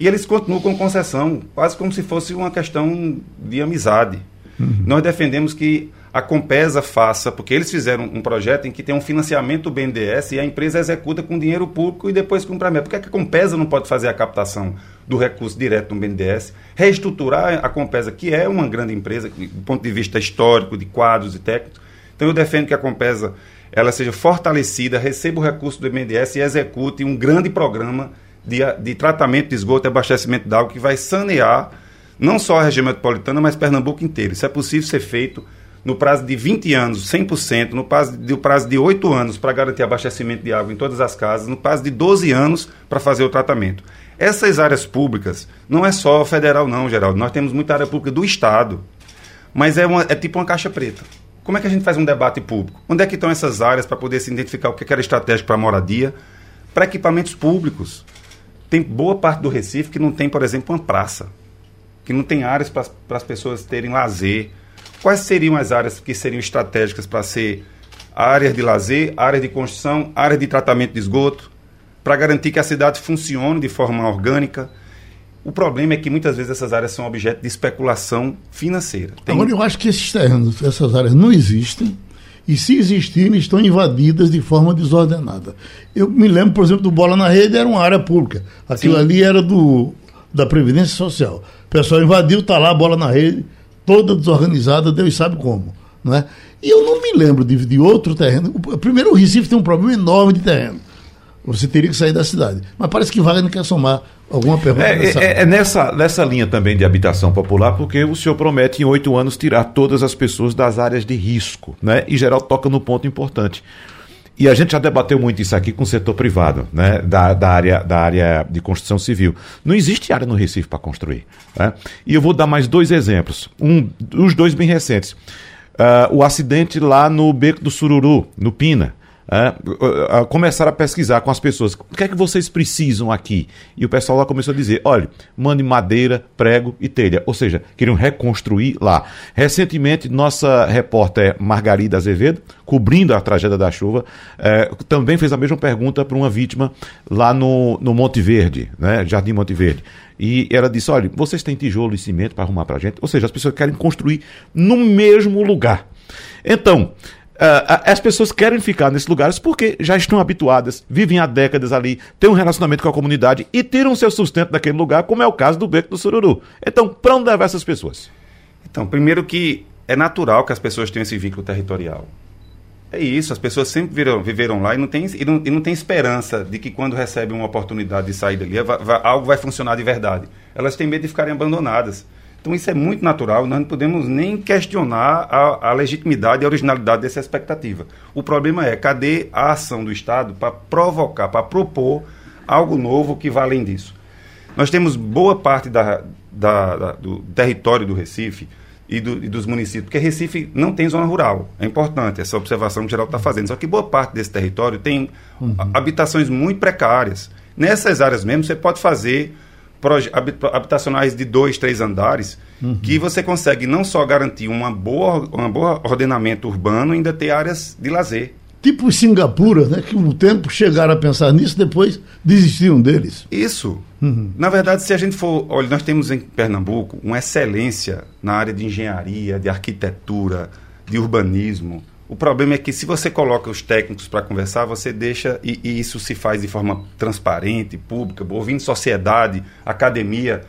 e eles continuam com concessão, quase como se fosse uma questão de amizade. Uhum. Nós defendemos que a Compesa faça, porque eles fizeram um projeto em que tem um financiamento do BNDES e a empresa executa com dinheiro público e depois cumpre a meta. Por que a Compesa não pode fazer a captação do recurso direto no BNDES, reestruturar a Compesa, que é uma grande empresa, do ponto de vista histórico, de quadros e técnicos. Então eu defendo que a Compesa ela seja fortalecida, receba o recurso do BNDES e execute um grande programa de, de tratamento de esgoto e abastecimento de água que vai sanear não só a região metropolitana, mas Pernambuco inteiro. Isso é possível ser feito no prazo de 20 anos, 100%, no prazo de, no prazo de 8 anos para garantir abastecimento de água em todas as casas, no prazo de 12 anos para fazer o tratamento. Essas áreas públicas não é só federal não, Geraldo. Nós temos muita área pública do Estado, mas é, uma, é tipo uma caixa preta. Como é que a gente faz um debate público? Onde é que estão essas áreas para poder se identificar o que era estratégico para moradia, para equipamentos públicos? tem boa parte do Recife que não tem, por exemplo, uma praça, que não tem áreas para as pessoas terem lazer. Quais seriam as áreas que seriam estratégicas para ser áreas de lazer, áreas de construção, áreas de tratamento de esgoto, para garantir que a cidade funcione de forma orgânica? O problema é que muitas vezes essas áreas são objeto de especulação financeira. Tem... Agora, eu acho que esses terrenos, essas áreas não existem e se existirem, estão invadidas de forma desordenada. Eu me lembro, por exemplo, do Bola na Rede, era uma área pública. Aquilo Sim. ali era do, da Previdência Social. O pessoal invadiu, está lá a bola na rede, toda desorganizada, Deus sabe como. Né? E eu não me lembro de, de outro terreno. Primeiro, o Recife tem um problema enorme de terreno. Você teria que sair da cidade. Mas parece que Wagner quer somar alguma pergunta. É, nessa, é, é nessa, nessa linha também de habitação popular, porque o senhor promete em oito anos tirar todas as pessoas das áreas de risco. Né? E geral toca no ponto importante. E a gente já debateu muito isso aqui com o setor privado, né? da, da, área, da área de construção civil. Não existe área no Recife para construir. Né? E eu vou dar mais dois exemplos. Um, os dois bem recentes. Uh, o acidente lá no Beco do Sururu, no Pina é, começaram a pesquisar com as pessoas o que é que vocês precisam aqui. E o pessoal lá começou a dizer: olha, mande madeira, prego e telha. Ou seja, queriam reconstruir lá. Recentemente, nossa repórter Margarida Azevedo, cobrindo a tragédia da chuva, é, também fez a mesma pergunta para uma vítima lá no, no Monte Verde, né, Jardim Monte Verde. E ela disse: olha, vocês têm tijolo e cimento para arrumar para a gente? Ou seja, as pessoas querem construir no mesmo lugar. Então, Uh, as pessoas querem ficar nesses lugares porque já estão habituadas, vivem há décadas ali, têm um relacionamento com a comunidade e tiram seu sustento daquele lugar, como é o caso do Beco do Sururu. Então, para onde levar essas pessoas? Então, primeiro que é natural que as pessoas tenham esse vínculo territorial. É isso, as pessoas sempre viram, viveram lá e não, tem, e, não, e não tem esperança de que quando recebem uma oportunidade de sair dali, vai, vai, algo vai funcionar de verdade. Elas têm medo de ficarem abandonadas. Então isso é muito natural, nós não podemos nem questionar a, a legitimidade e a originalidade dessa expectativa. O problema é, cadê a ação do Estado para provocar, para propor algo novo que vá além disso? Nós temos boa parte da, da, da, do território do Recife e, do, e, dos municípios, porque Recife não tem zona rural. É importante essa observação que o geral está fazendo. Só que boa parte desse território tem uhum. habitações muito precárias. Nessas áreas mesmo, você pode fazer habitacionais de dois, três andares, uhum. que você consegue não só garantir uma boa, um bom ordenamento urbano, ainda ter áreas de lazer. Tipo Singapura, né? Que o tempo chegaram a pensar nisso, depois desistiram deles. Isso. Uhum. Na verdade, se a gente for. Olha, nós temos em Pernambuco uma excelência na área de engenharia, de arquitetura, de urbanismo. O problema é que se você coloca os técnicos para conversar, você deixa, e, e, isso se faz de forma transparente, pública, ouvindo sociedade, academia,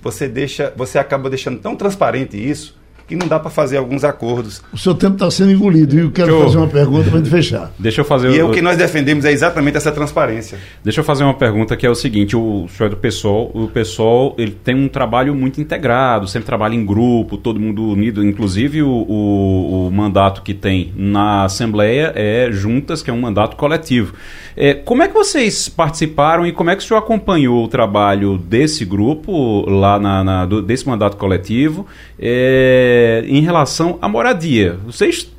você deixa, você acaba deixando tão transparente isso que não dá para fazer alguns acordos. O seu tempo está sendo engolido e eu quero eu... fazer uma pergunta para a gente fechar. Deixa eu fazer. E o... o que nós defendemos é exatamente essa transparência. Deixa eu fazer uma pergunta que é o seguinte: o senhor é do PSOL, o PSOL ele tem um trabalho muito integrado, sempre trabalha em grupo, todo mundo unido. Inclusive o, o, o mandato que tem na Assembleia é juntas, que é um mandato coletivo. É, como é que vocês participaram e como é que o senhor acompanhou o trabalho desse grupo lá na, na do, desse mandato coletivo? É, em relação à moradia. Vocês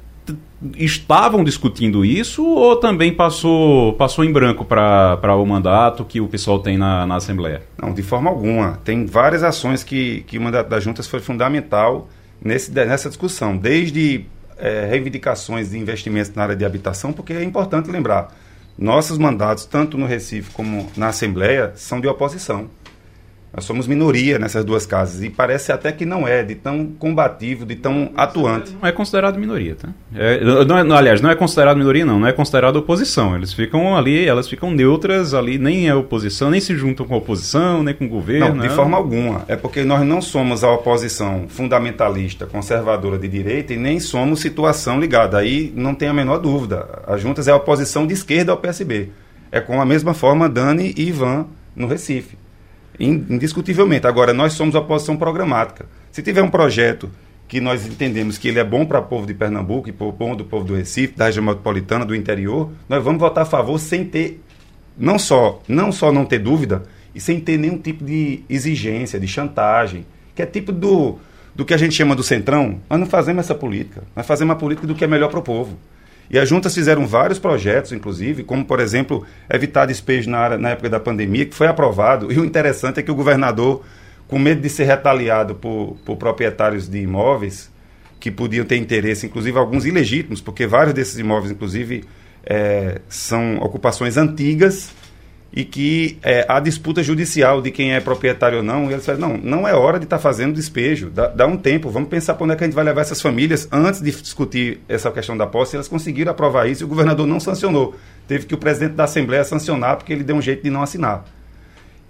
estavam discutindo isso ou também passou, passou em branco para o mandato que o pessoal tem na, na Assembleia? Não, de forma alguma. Tem várias ações que, que o mandato das juntas foi fundamental nesse, nessa discussão, desde é, reivindicações de investimentos na área de habitação, porque é importante lembrar, nossos mandatos, tanto no Recife como na Assembleia, são de oposição. Nós somos minoria nessas duas casas e parece até que não é de tão combativo, de tão atuante. Não é considerado minoria, tá? É, não é, não, aliás, não é considerado minoria, não. Não é considerado oposição. Eles ficam ali, elas ficam neutras ali, nem é oposição, nem se juntam com a oposição, nem com o governo. Não, de né? forma alguma. É porque nós não somos a oposição fundamentalista, conservadora de direita e nem somos situação ligada. Aí não tem a menor dúvida. As juntas é a oposição de esquerda ao PSB. É com a mesma forma Dani e Ivan no Recife indiscutivelmente. Agora, nós somos a oposição programática. Se tiver um projeto que nós entendemos que ele é bom para o povo de Pernambuco e bom do povo do Recife, da região metropolitana, do interior, nós vamos votar a favor sem ter, não só não, só não ter dúvida, e sem ter nenhum tipo de exigência, de chantagem, que é tipo do, do que a gente chama do centrão. Nós não fazemos essa política. Nós fazemos a política do que é melhor para o povo. E as juntas fizeram vários projetos, inclusive, como, por exemplo, evitar despejo na, área, na época da pandemia, que foi aprovado. E o interessante é que o governador, com medo de ser retaliado por, por proprietários de imóveis, que podiam ter interesse, inclusive alguns ilegítimos, porque vários desses imóveis, inclusive, é, são ocupações antigas e que é, há disputa judicial de quem é proprietário ou não. E eles falam, não, não é hora de estar tá fazendo despejo, dá, dá, um tempo, vamos pensar para onde é que a gente vai levar essas famílias antes de discutir essa questão da posse. Elas conseguiram aprovar isso e o governador não sancionou. Teve que o presidente da Assembleia sancionar porque ele deu um jeito de não assinar.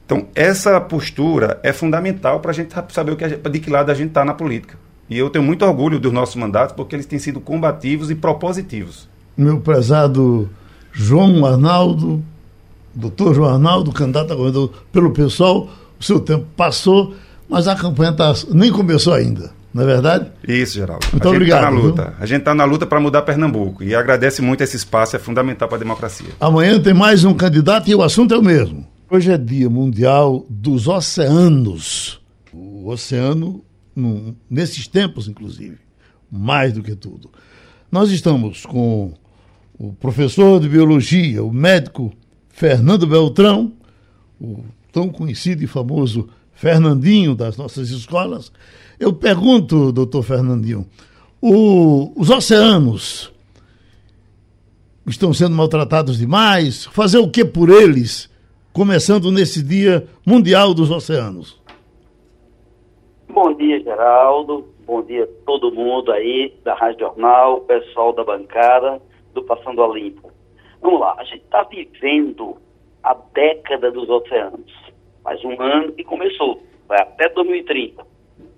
Então, essa postura é fundamental para a gente saber o que gente, de que lado a gente está na política. E eu tenho muito orgulho dos nossos mandatos porque eles têm sido combativos e propositivos. Meu prezado João Arnaldo, doutor João Arnaldo, candidato a governador pelo pessoal, o seu tempo passou, mas a campanha tá, nem começou ainda. Não é verdade? Isso, Geraldo. Muito a obrigado. Tá na luta. Viu? A gente está na luta para mudar Pernambuco e agradece muito esse espaço, é fundamental para a democracia. Amanhã tem mais um candidato e o assunto é o mesmo. Hoje é Dia Mundial dos Oceanos. O oceano, nesses tempos, inclusive, mais do que tudo. Nós estamos com o professor de biologia, o médico Fernando Beltrão, o tão conhecido e famoso Fernandinho das nossas escolas. Eu pergunto, doutor Fernandinho, o, os oceanos estão sendo maltratados demais? Fazer o que por eles, começando nesse Dia Mundial dos Oceanos? Bom dia, Geraldo. Bom dia a todo mundo aí da Rádio Jornal, pessoal da bancada do Passando a Limpo. Vamos lá, a gente está vivendo a década dos oceanos. Faz um ano que começou, vai até 2030.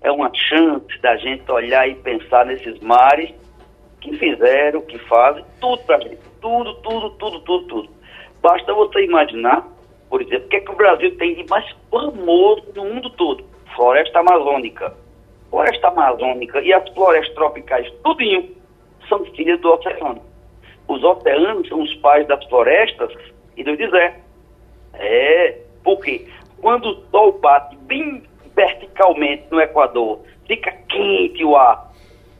É uma chance da gente olhar e pensar nesses mares que fizeram, que fazem, tudo para a gente. Tudo, tudo, tudo, tudo, tudo. Basta você imaginar, por exemplo, o que é que o Brasil tem de mais famoso no mundo todo? Floresta amazônica. Floresta amazônica e as florestas tropicais, tudinho, são filhas do oceano. Os oceanos são os pais das florestas e do deserto. É, porque quando o sol bate bem verticalmente no Equador, fica quente o ar,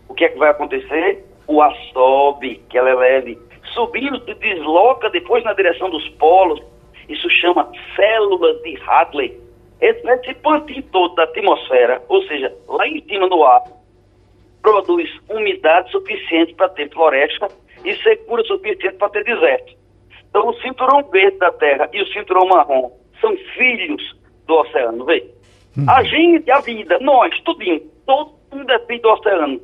o que é que vai acontecer? O ar sobe, que ela é leve, subindo, se desloca depois na direção dos polos. Isso chama células de Hadley. Esse, esse pontinho todo da atmosfera, ou seja, lá em cima do ar, produz umidade suficiente para ter floresta e secura suficiente para ter deserto. Então, o cinturão verde da Terra e o cinturão marrom são filhos do oceano, vê? Hum. A gente, a vida, nós, tudinho, todo mundo filho do oceano.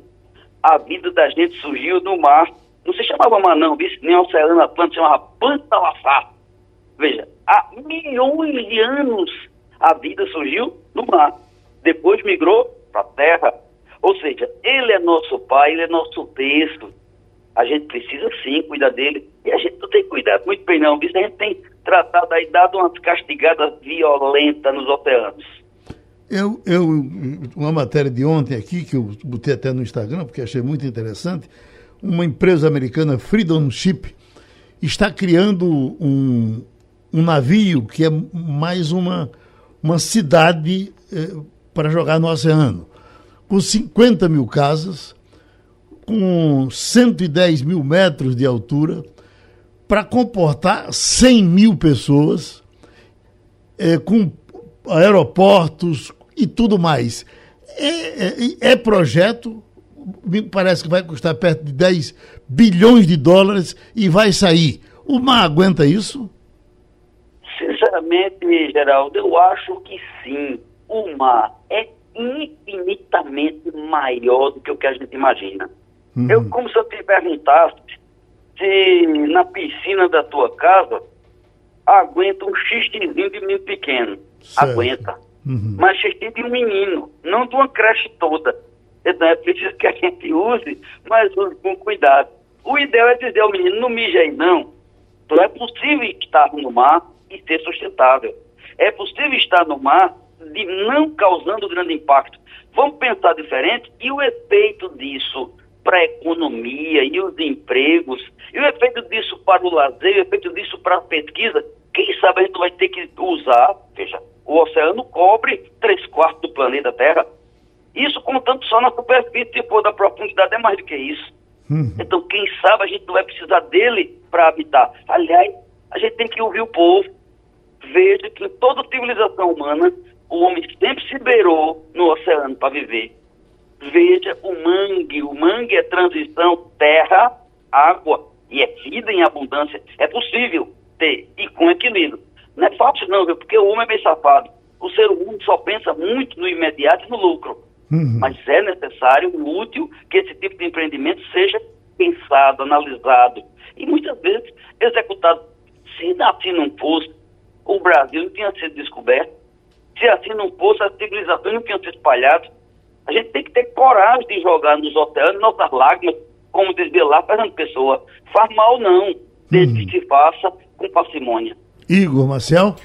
A vida da gente surgiu no mar, não se chamava mar não, nem oceano Atlântico, chamava Pantalassá. Veja, há milhões de anos a vida surgiu no mar, depois migrou para a terra. Ou seja, ele é nosso pai, ele é nosso texto, a gente precisa sim cuidar dele. E a gente não tem cuidado muito bem, não. Isso a gente tem tratado aí, dado umas castigadas violentas nos oceanos. Eu, eu, uma matéria de ontem aqui, que eu botei até no Instagram, porque achei muito interessante, uma empresa americana, Freedom Ship, está criando um, um navio que é mais uma, uma cidade eh, para jogar no oceano, com 50 mil casas, com 110 mil metros de altura para comportar 100 mil pessoas, é, com aeroportos e tudo mais. É, é, é, projeto, me parece que vai custar perto de 10 bilhões de dólares e vai sair. O mar aguenta isso? Sinceramente, Geraldo, eu acho que sim. O mar é infinitamente maior do que o que a gente imagina. Uhum. Eu, como se eu te perguntasse se na piscina da tua casa aguenta um xixizinho de menino pequeno. Certo. Aguenta. Uhum. Mas xixi de um menino, não de uma creche toda. Então é preciso que a gente use, mas use com cuidado. O ideal é dizer ao menino, não mija aí não. Então é possível estar no mar e ser sustentável. É possível estar no mar de não causando grande impacto. Vamos pensar diferente e o efeito disso para a economia e os empregos, e o efeito disso para o lazer, o efeito disso para a pesquisa, quem sabe a gente vai ter que usar, veja, o oceano cobre três quartos do planeta Terra. Isso contando só na superfície, depois da profundidade é mais do que isso. Hum. Então, quem sabe a gente não vai precisar dele para habitar. Aliás, a gente tem que ouvir o povo. Veja que em toda civilização humana, o homem sempre se beirou no oceano para viver. Veja o mangue. O mangue é transição terra, água e é vida em abundância. É possível ter e com equilíbrio. Não é fácil não, viu? porque o homem é bem safado. O ser humano só pensa muito no imediato e no lucro. Uhum. Mas é necessário, útil, que esse tipo de empreendimento seja pensado, analisado e muitas vezes executado. Se assim não fosse, o Brasil não tinha sido descoberto. Se assim não fosse, as civilizações não tinham se espalhado. A gente tem que ter coragem de jogar nos oceanos nossas lágrimas, como diz lá Fernando Pessoa. Faz mal não, desde uhum. que se faça com parcimônia. Igor Marcel?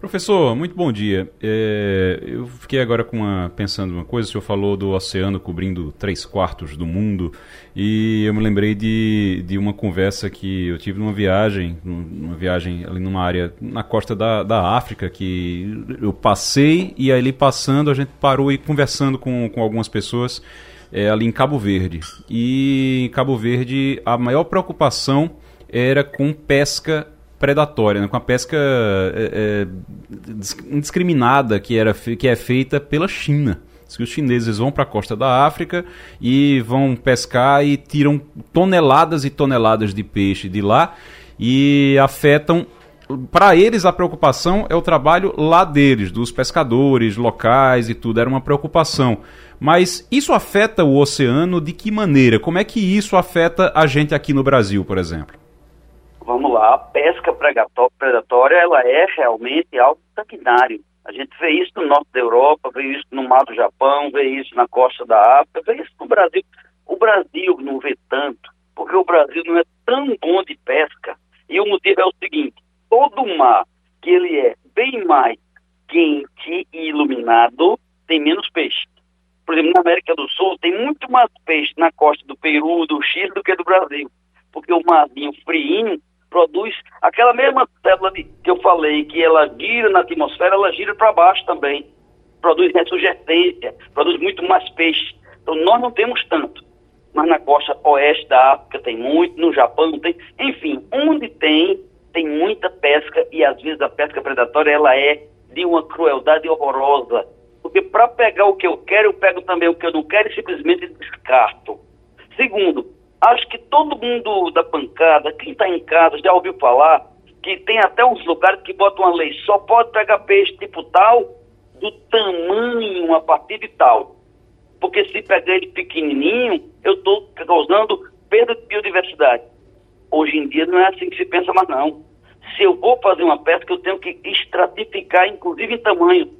Professor, muito bom dia. É, eu fiquei agora uma, pensando uma coisa, o senhor falou do oceano cobrindo três quartos do mundo e eu me lembrei de, de uma conversa que eu tive numa viagem, numa viagem ali numa área na costa da, da África, que eu passei e ali passando a gente parou e conversando com, com algumas pessoas é, ali em Cabo Verde. E em Cabo Verde a maior preocupação era com pesca predatória, né? com a pesca é, é, indiscriminada que, era, que é feita pela China. Que os chineses vão para a costa da África e vão pescar e tiram toneladas e toneladas de peixe de lá e afetam para eles a preocupação é o trabalho lá deles, dos pescadores locais e tudo, era uma preocupação. Mas isso afeta o oceano de que maneira? Como é que isso afeta a gente aqui no Brasil, por exemplo? Vamos lá, a pesca predatória ela é realmente algo sanguinário. A gente vê isso no norte da Europa, vê isso no mar do Japão, vê isso na costa da África, vê isso no Brasil. O Brasil não vê tanto, porque o Brasil não é tão bom de pesca. E o motivo é o seguinte: todo mar que ele é bem mais quente e iluminado tem menos peixe. Por exemplo, na América do Sul tem muito mais peixe na costa do Peru, do Chile do que do Brasil, porque o marzinho friinho produz aquela mesma célula de, que eu falei, que ela gira na atmosfera, ela gira para baixo também. Produz ressurgência, produz muito mais peixe. Então nós não temos tanto. Mas na costa oeste da África tem muito, no Japão tem. Enfim, onde tem, tem muita pesca e às vezes a pesca predatória ela é de uma crueldade horrorosa. Porque para pegar o que eu quero, eu pego também o que eu não quero e simplesmente descarto. Segundo, Acho que todo mundo da bancada, quem está em casa, já ouviu falar que tem até uns lugares que botam uma lei, só pode pegar peixe tipo tal, do tamanho a partir de tal. Porque se pegar ele pequenininho, eu estou causando perda de biodiversidade. Hoje em dia não é assim que se pensa mais não. Se eu vou fazer uma pesca, eu tenho que estratificar, inclusive em tamanho.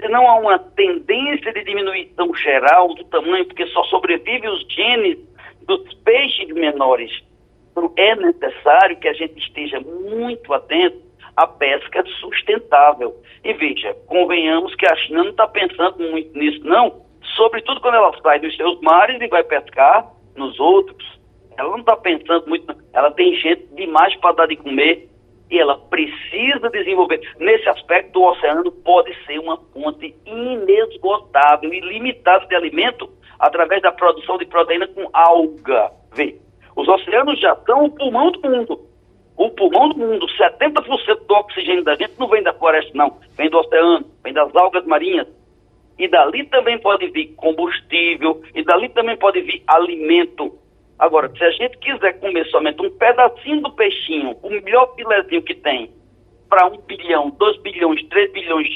Senão há uma tendência de diminuição geral do tamanho, porque só sobrevive os genes dos peixes menores. Então, é necessário que a gente esteja muito atento à pesca sustentável. E veja, convenhamos que a China não está pensando muito nisso, não, sobretudo quando ela sai dos seus mares e vai pescar nos outros. Ela não está pensando muito, ela tem gente demais para dar de comer e ela precisa desenvolver. Nesse aspecto, o oceano pode ser uma fonte inesgotável, ilimitada de alimento através da produção de proteína com alga. Vê, os oceanos já são o pulmão do mundo. O pulmão do mundo, 70% do oxigênio da gente não vem da floresta, não. Vem do oceano, vem das algas marinhas. E dali também pode vir combustível, e dali também pode vir alimento. Agora, se a gente quiser comer somente um pedacinho do peixinho, o melhor filezinho que tem, para um bilhão, dois bilhões, três bilhões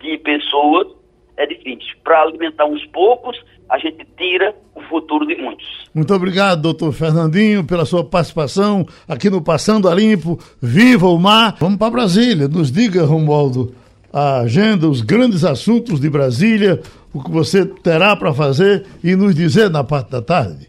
de pessoas, é difícil. Para alimentar uns poucos, a gente tira o futuro de muitos. Muito obrigado, doutor Fernandinho, pela sua participação aqui no Passando a Limpo. Viva o mar! Vamos para Brasília. Nos diga, Romualdo, a agenda, os grandes assuntos de Brasília, o que você terá para fazer e nos dizer na parte da tarde.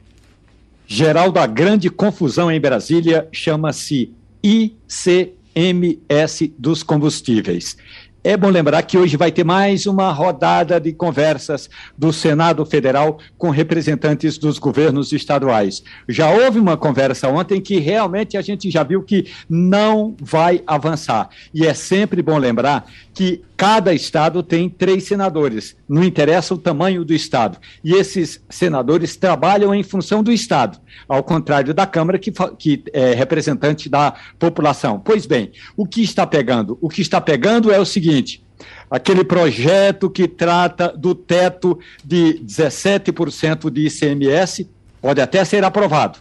Geraldo, a grande confusão em Brasília chama-se ICMS dos combustíveis. É bom lembrar que hoje vai ter mais uma rodada de conversas do Senado Federal com representantes dos governos estaduais. Já houve uma conversa ontem que realmente a gente já viu que não vai avançar. E é sempre bom lembrar que Cada estado tem três senadores, não interessa o tamanho do estado. E esses senadores trabalham em função do estado, ao contrário da Câmara, que, que é representante da população. Pois bem, o que está pegando? O que está pegando é o seguinte: aquele projeto que trata do teto de 17% de ICMS pode até ser aprovado.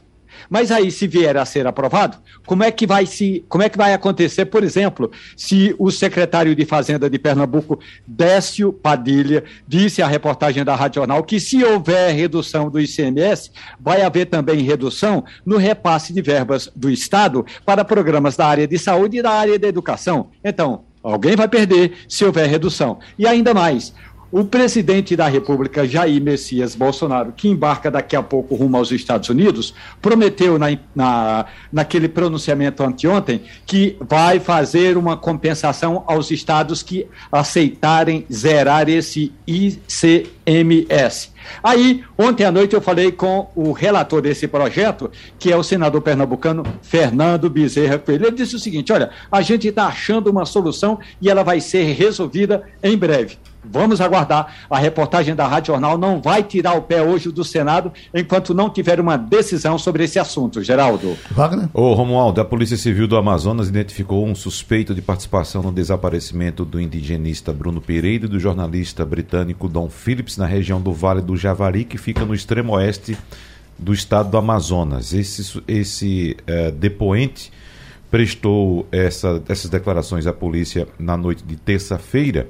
Mas aí, se vier a ser aprovado, como é que vai se, como é que vai acontecer, por exemplo, se o secretário de Fazenda de Pernambuco, Décio Padilha, disse à reportagem da Rádio Jornal que se houver redução do ICMS, vai haver também redução no repasse de verbas do Estado para programas da área de saúde e da área da educação. Então, alguém vai perder se houver redução. E ainda mais, o presidente da República, Jair Messias Bolsonaro, que embarca daqui a pouco rumo aos Estados Unidos, prometeu na, na, naquele pronunciamento anteontem que vai fazer uma compensação aos estados que aceitarem zerar esse ICMS. Aí, ontem à noite, eu falei com o relator desse projeto, que é o senador pernambucano Fernando Bezerra Coelho. Ele disse o seguinte: olha, a gente está achando uma solução e ela vai ser resolvida em breve. Vamos aguardar. A reportagem da Rádio Jornal não vai tirar o pé hoje do Senado enquanto não tiver uma decisão sobre esse assunto. Geraldo. Wagner? Ô, Romualdo, a Polícia Civil do Amazonas identificou um suspeito de participação no desaparecimento do indigenista Bruno Pereira e do jornalista britânico Don Phillips na região do Vale do Javari, que fica no extremo oeste do estado do Amazonas. Esse, esse é, depoente prestou essa, essas declarações à polícia na noite de terça-feira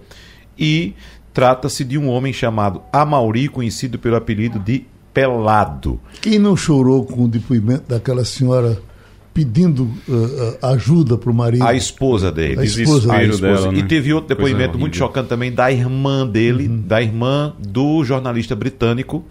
e trata-se de um homem chamado Amauri, conhecido pelo apelido de Pelado. Quem não chorou com o depoimento daquela senhora pedindo uh, ajuda para o marido? A esposa dele. A esposa, a esposa. Dela, né? E teve outro depoimento muito chocante também da irmã dele, uhum. da irmã do jornalista britânico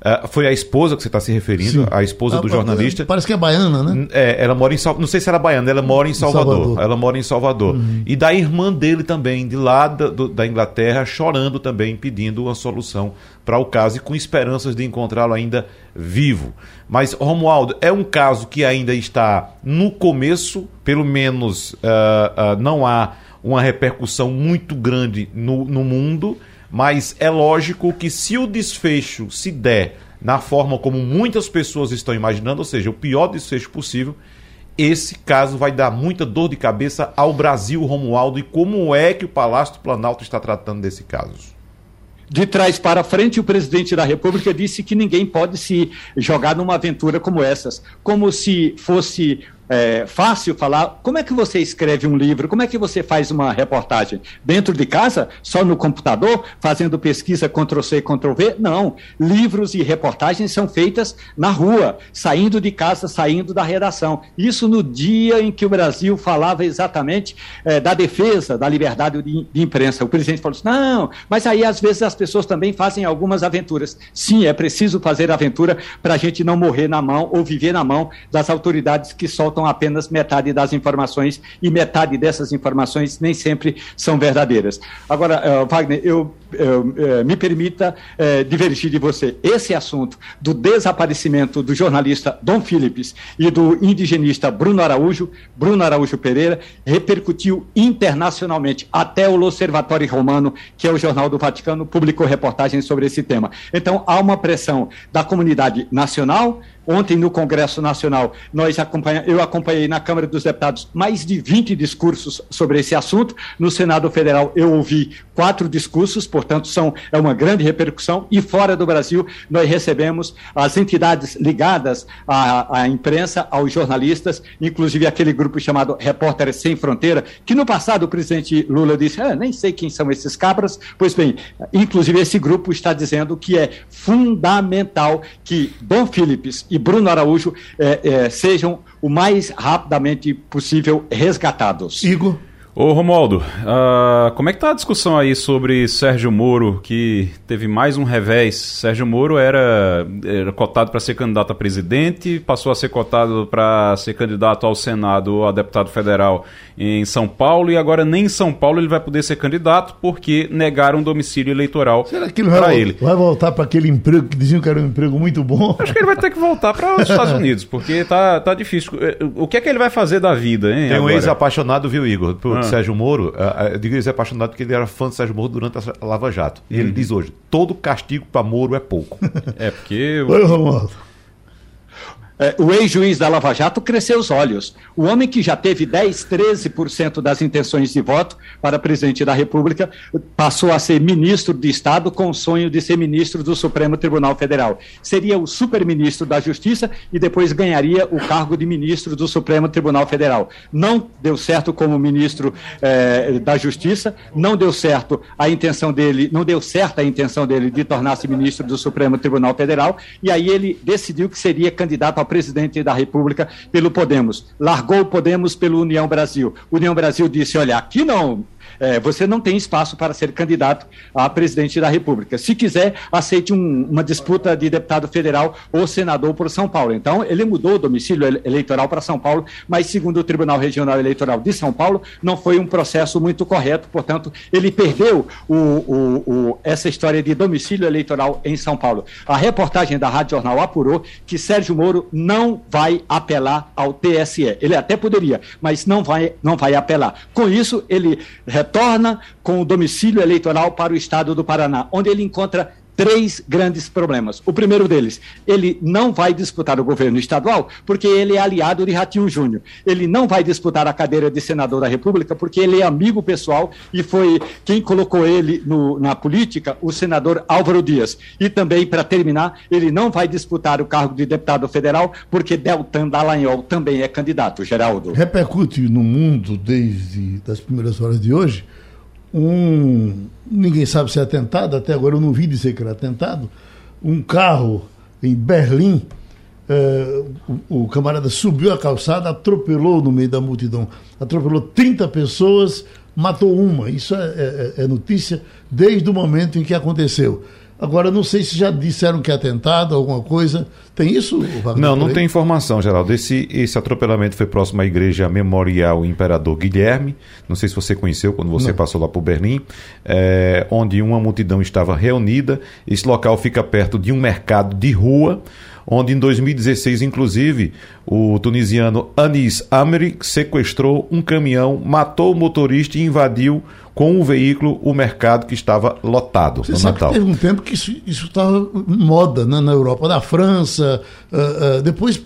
Uh, foi a esposa que você está se referindo, Sim. a esposa do jornalista. Parece que é baiana, né? É, ela mora em Salvador. Não sei se era baiana, ela mora em Salvador. Salvador. Ela mora em Salvador. Uhum. E da irmã dele também, de lá da, do, da Inglaterra, chorando também, pedindo uma solução para o caso e com esperanças de encontrá-lo ainda vivo. Mas, Romualdo, é um caso que ainda está no começo, pelo menos uh, uh, não há uma repercussão muito grande no, no mundo mas é lógico que se o desfecho se der na forma como muitas pessoas estão imaginando, ou seja, o pior desfecho possível, esse caso vai dar muita dor de cabeça ao Brasil, Romualdo, e como é que o Palácio do Planalto está tratando desse caso? De trás para frente, o presidente da República disse que ninguém pode se jogar numa aventura como essas, como se fosse é, fácil falar. Como é que você escreve um livro? Como é que você faz uma reportagem? Dentro de casa? Só no computador? Fazendo pesquisa Ctrl-C, Ctrl-V? Não. Livros e reportagens são feitas na rua, saindo de casa, saindo da redação. Isso no dia em que o Brasil falava exatamente é, da defesa da liberdade de, de imprensa. O presidente falou assim: não, mas aí às vezes as pessoas também fazem algumas aventuras. Sim, é preciso fazer aventura para a gente não morrer na mão ou viver na mão das autoridades que soltam soltam apenas metade das informações e metade dessas informações nem sempre são verdadeiras. Agora, uh, Wagner, eu, eu uh, me permita uh, divergir de você. Esse assunto do desaparecimento do jornalista Dom Phillips e do indigenista Bruno Araújo, Bruno Araújo Pereira, repercutiu internacionalmente. Até o Observatório Romano, que é o jornal do Vaticano, publicou reportagens sobre esse tema. Então, há uma pressão da comunidade nacional, Ontem, no Congresso Nacional, nós acompanha, eu acompanhei na Câmara dos Deputados mais de 20 discursos sobre esse assunto. No Senado Federal, eu ouvi quatro discursos, portanto, são, é uma grande repercussão. E fora do Brasil, nós recebemos as entidades ligadas à, à imprensa, aos jornalistas, inclusive aquele grupo chamado Repórteres Sem Fronteira, que no passado o presidente Lula disse: ah, nem sei quem são esses cabras. Pois bem, inclusive esse grupo está dizendo que é fundamental que Dom Philips e Bruno Araújo é, é, sejam o mais rapidamente possível resgatados. Igor. Ô Romualdo, uh, como é que tá a discussão aí sobre Sérgio Moro, que teve mais um revés? Sérgio Moro era, era cotado para ser candidato a presidente, passou a ser cotado para ser candidato ao Senado ou a deputado federal em São Paulo, e agora nem em São Paulo ele vai poder ser candidato porque negaram um domicílio eleitoral para ele. Vai voltar para aquele emprego que diziam que era um emprego muito bom? Acho que ele vai ter que voltar para os Estados Unidos, porque tá, tá difícil. O que é que ele vai fazer da vida, hein? Tem um ex-apaixonado, viu, Igor? Putz, Sérgio Moro, uh, eu digo ele é apaixonado porque ele era fã de Sérgio Moro durante a Lava Jato. E ele diz hoje: todo castigo para Moro é pouco. é porque. Oi, Romualdo. É, o ex-juiz da Lava Jato cresceu os olhos. O homem que já teve 10, 13% das intenções de voto para presidente da República passou a ser ministro de Estado com o sonho de ser ministro do Supremo Tribunal Federal. Seria o superministro da Justiça e depois ganharia o cargo de ministro do Supremo Tribunal Federal. Não deu certo como ministro eh, da Justiça, não deu certo a intenção dele, não deu certo a intenção dele de tornar-se ministro do Supremo Tribunal Federal, e aí ele decidiu que seria candidato a presidente da República pelo Podemos. Largou o Podemos pelo União Brasil. União Brasil disse: olha, aqui não, é, você não tem espaço para ser candidato a presidente da República. Se quiser, aceite um, uma disputa de deputado federal ou senador por São Paulo. Então, ele mudou o domicílio eleitoral para São Paulo, mas, segundo o Tribunal Regional Eleitoral de São Paulo, não foi um processo muito correto, portanto, ele perdeu o, o, o, essa história de domicílio eleitoral em São Paulo. A reportagem da Rádio Jornal apurou que Sérgio Moro não vai apelar ao TSE. Ele até poderia, mas não vai, não vai apelar. Com isso, ele retorna com o domicílio eleitoral para o estado do Paraná, onde ele encontra três grandes problemas. O primeiro deles, ele não vai disputar o governo estadual porque ele é aliado de Ratinho Júnior. Ele não vai disputar a cadeira de senador da República porque ele é amigo pessoal e foi quem colocou ele no, na política, o senador Álvaro Dias. E também, para terminar, ele não vai disputar o cargo de deputado federal porque Deltan Dallagnol também é candidato, Geraldo. Repercute no mundo desde as primeiras horas de hoje um. Ninguém sabe se é atentado, até agora eu não vi dizer que era atentado. Um carro em Berlim, eh, o, o, camarada subiu a calçada, atropelou no meio da multidão, atropelou 30 pessoas, matou uma. Isso é, é, é notícia desde o momento em que aconteceu. Agora, não sei se já disseram que é atentado, alguma coisa. Tem isso, Wagner? Não, não tem informação, Geraldo. Esse, esse atropelamento foi próximo à igreja Memorial Imperador Guilherme. Não sei se você conheceu quando você não. passou lá por Berlim, é, onde uma multidão estava reunida. Esse local fica perto de um mercado de rua onde em 2016, inclusive, o tunisiano Anis Amri sequestrou um caminhão, matou o motorista e invadiu com um veículo o mercado que estava lotado Você no sabe Natal. Que teve um tempo que isso estava moda né, na Europa, na França, uh, uh, depois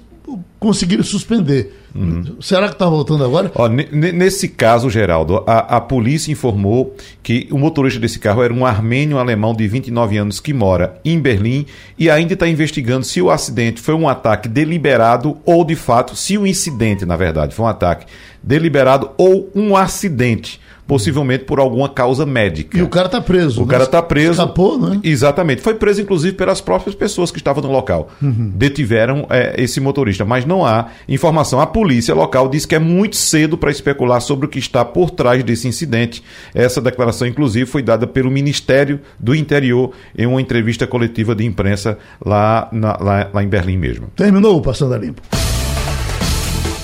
conseguiram suspender. Uhum. Será que está voltando agora? Ó, nesse caso, Geraldo, a, a, polícia informou que o motorista desse carro era um armênio alemão de 29 anos que mora em Berlim e ainda está investigando se o acidente foi um ataque deliberado ou, de fato, se o incidente, na verdade, foi um ataque deliberado ou um acidente possivelmente por alguma causa médica. E o cara está preso. O cara está preso. Escapou, né? Exatamente. Foi preso, inclusive, pelas próprias pessoas que estavam no local. Uhum. Detiveram é, esse motorista, mas não há informação. A polícia local diz que é muito cedo para especular sobre o que está por trás desse incidente. Essa declaração, inclusive, foi dada pelo Ministério do Interior em uma entrevista coletiva de imprensa lá, na, lá, lá em Berlim mesmo. Terminou o Passando a Limpo.